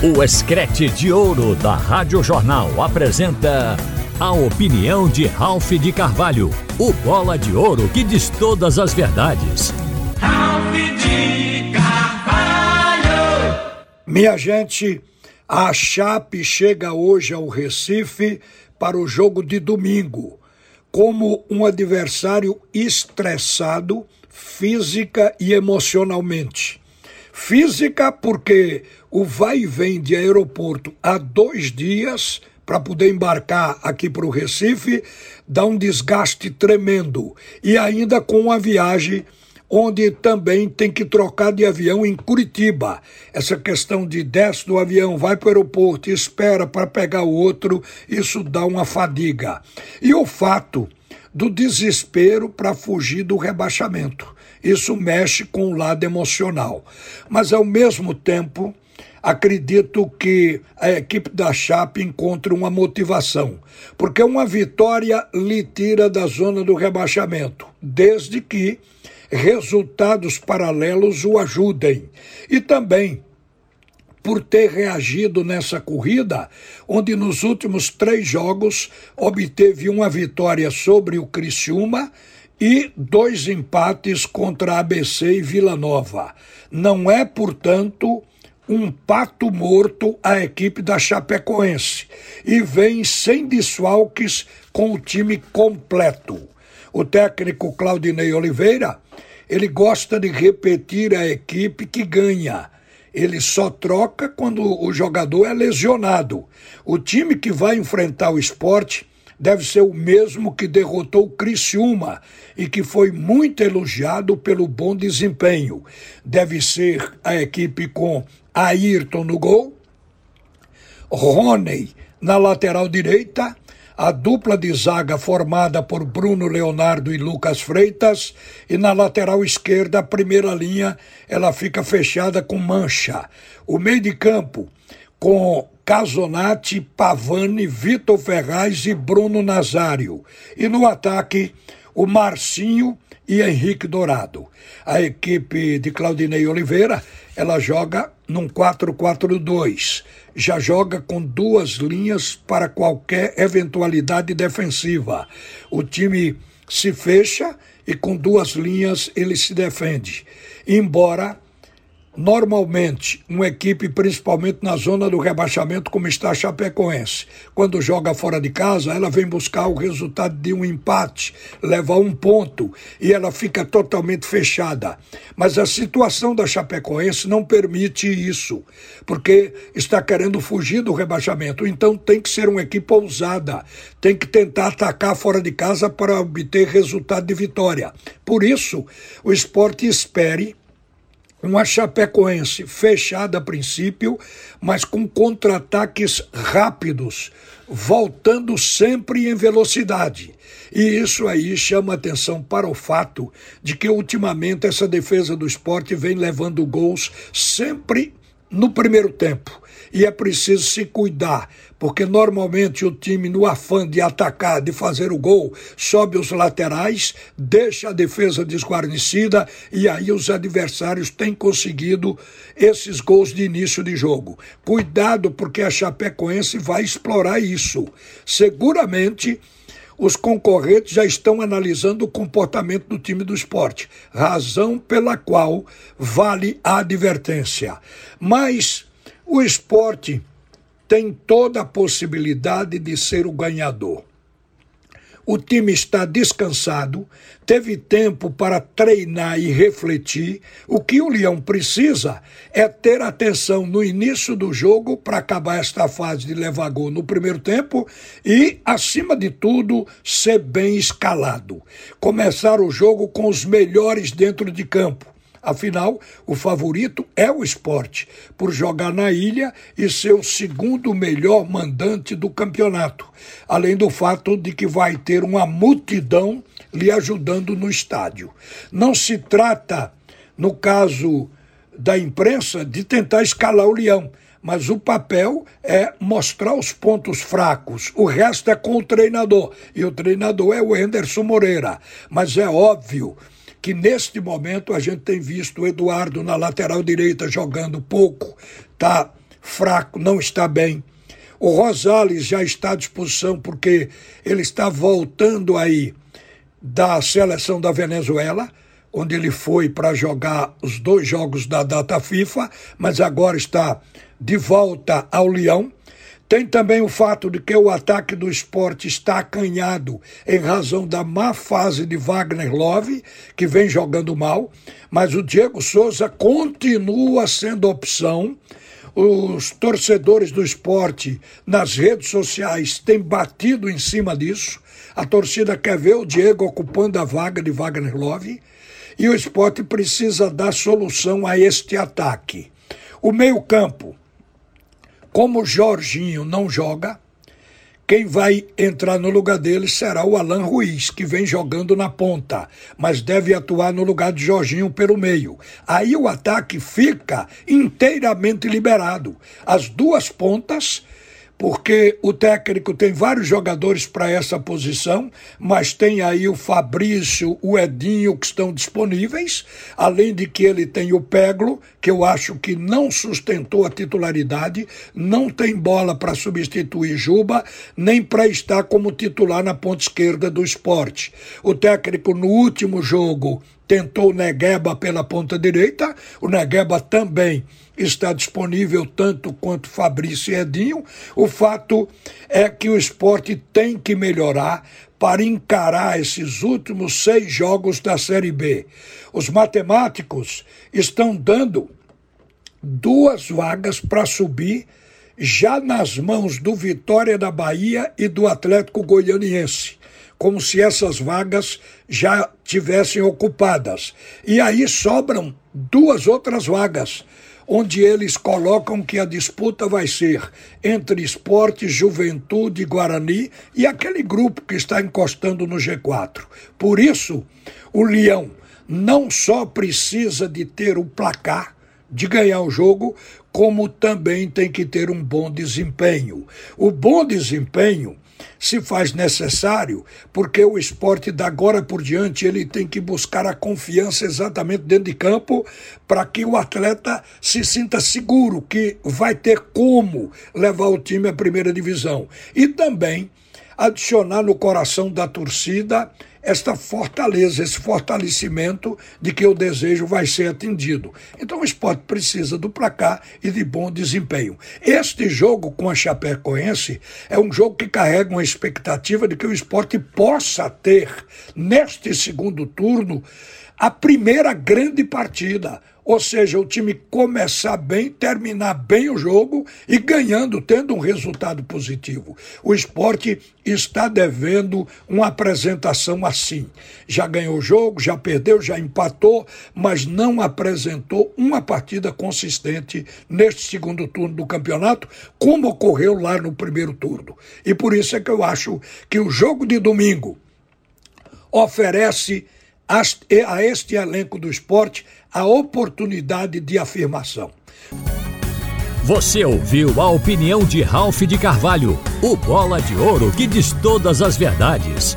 O Escrete de Ouro da Rádio Jornal apresenta a opinião de Ralph de Carvalho, o bola de ouro que diz todas as verdades. Ralph de Carvalho! Minha gente, a Chape chega hoje ao Recife para o jogo de domingo, como um adversário estressado física e emocionalmente. Física, porque o vai e vem de aeroporto há dois dias para poder embarcar aqui para o Recife dá um desgaste tremendo. E ainda com uma viagem onde também tem que trocar de avião em Curitiba. Essa questão de desce do avião, vai para o aeroporto, espera para pegar o outro, isso dá uma fadiga. E o fato do desespero para fugir do rebaixamento. Isso mexe com o lado emocional. Mas, ao mesmo tempo, acredito que a equipe da Chape encontre uma motivação, porque uma vitória lhe tira da zona do rebaixamento, desde que resultados paralelos o ajudem. E também por ter reagido nessa corrida, onde nos últimos três jogos obteve uma vitória sobre o Criciúma e dois empates contra ABC e Vila Nova. Não é, portanto, um pato morto a equipe da Chapecoense e vem sem desfalques com o time completo. O técnico Claudinei Oliveira, ele gosta de repetir a equipe que ganha. Ele só troca quando o jogador é lesionado. O time que vai enfrentar o esporte deve ser o mesmo que derrotou Criciúma e que foi muito elogiado pelo bom desempenho. Deve ser a equipe com Ayrton no gol, Rony na lateral direita, a dupla de zaga formada por Bruno Leonardo e Lucas Freitas, e na lateral esquerda, a primeira linha, ela fica fechada com mancha. O meio de campo, com Casonati, Pavani, Vitor Ferraz e Bruno Nazário. E no ataque, o Marcinho e Henrique Dourado. A equipe de Claudinei Oliveira, ela joga num 4-4-2. Já joga com duas linhas para qualquer eventualidade defensiva. O time se fecha e com duas linhas ele se defende. Embora Normalmente, uma equipe, principalmente na zona do rebaixamento, como está a Chapecoense, quando joga fora de casa, ela vem buscar o resultado de um empate, levar um ponto e ela fica totalmente fechada. Mas a situação da Chapecoense não permite isso, porque está querendo fugir do rebaixamento. Então tem que ser uma equipe ousada, tem que tentar atacar fora de casa para obter resultado de vitória. Por isso, o esporte espere uma Chapecoense fechada a princípio, mas com contra-ataques rápidos, voltando sempre em velocidade. E isso aí chama atenção para o fato de que ultimamente essa defesa do esporte vem levando gols sempre no primeiro tempo. E é preciso se cuidar, porque normalmente o time, no afã de atacar, de fazer o gol, sobe os laterais, deixa a defesa desguarnecida e aí os adversários têm conseguido esses gols de início de jogo. Cuidado, porque a Chapecoense vai explorar isso. Seguramente os concorrentes já estão analisando o comportamento do time do esporte, razão pela qual vale a advertência. Mas o esporte tem toda a possibilidade de ser o ganhador o time está descansado, teve tempo para treinar e refletir. O que o Leão precisa é ter atenção no início do jogo para acabar esta fase de levar gol no primeiro tempo e, acima de tudo, ser bem escalado. Começar o jogo com os melhores dentro de campo Afinal, o favorito é o esporte, por jogar na ilha e ser o segundo melhor mandante do campeonato, além do fato de que vai ter uma multidão lhe ajudando no estádio. Não se trata, no caso da imprensa, de tentar escalar o leão. Mas o papel é mostrar os pontos fracos. O resto é com o treinador. E o treinador é o Henderson Moreira. Mas é óbvio que neste momento a gente tem visto o Eduardo na lateral direita jogando pouco, tá fraco, não está bem. O Rosales já está à disposição porque ele está voltando aí da seleção da Venezuela, onde ele foi para jogar os dois jogos da data FIFA, mas agora está de volta ao Leão. Tem também o fato de que o ataque do esporte está acanhado em razão da má fase de Wagner Love, que vem jogando mal, mas o Diego Souza continua sendo opção. Os torcedores do esporte nas redes sociais têm batido em cima disso. A torcida quer ver o Diego ocupando a vaga de Wagner Love e o esporte precisa dar solução a este ataque. O meio-campo como Jorginho não joga, quem vai entrar no lugar dele será o Alan Ruiz, que vem jogando na ponta, mas deve atuar no lugar de Jorginho pelo meio. Aí o ataque fica inteiramente liberado. As duas pontas porque o técnico tem vários jogadores para essa posição, mas tem aí o Fabrício, o Edinho que estão disponíveis, além de que ele tem o Peglo, que eu acho que não sustentou a titularidade, não tem bola para substituir Juba, nem para estar como titular na ponta esquerda do esporte. O técnico no último jogo tentou Negueba pela ponta direita, o Negueba também está disponível tanto quanto Fabrício e Edinho. O fato é que o esporte tem que melhorar para encarar esses últimos seis jogos da Série B. Os matemáticos estão dando duas vagas para subir já nas mãos do Vitória da Bahia e do Atlético Goianiense como se essas vagas já tivessem ocupadas. E aí sobram duas outras vagas, onde eles colocam que a disputa vai ser entre esporte, juventude, Guarani e aquele grupo que está encostando no G4. Por isso, o Leão não só precisa de ter o placar, de ganhar o jogo, como também tem que ter um bom desempenho. O bom desempenho se faz necessário, porque o esporte da agora por diante ele tem que buscar a confiança exatamente dentro de campo para que o atleta se sinta seguro que vai ter como levar o time à primeira divisão. E também adicionar no coração da torcida esta fortaleza, esse fortalecimento de que o desejo vai ser atendido. Então o esporte precisa do placar e de bom desempenho. Este jogo com a Chapecoense é um jogo que carrega uma expectativa de que o esporte possa ter, neste segundo turno, a primeira grande partida ou seja, o time começar bem, terminar bem o jogo e ganhando, tendo um resultado positivo. O esporte está devendo uma apresentação assim. Já ganhou o jogo, já perdeu, já empatou, mas não apresentou uma partida consistente neste segundo turno do campeonato, como ocorreu lá no primeiro turno. E por isso é que eu acho que o jogo de domingo oferece a este elenco do esporte a oportunidade de afirmação. Você ouviu a opinião de Ralph de Carvalho, o bola de ouro que diz todas as verdades.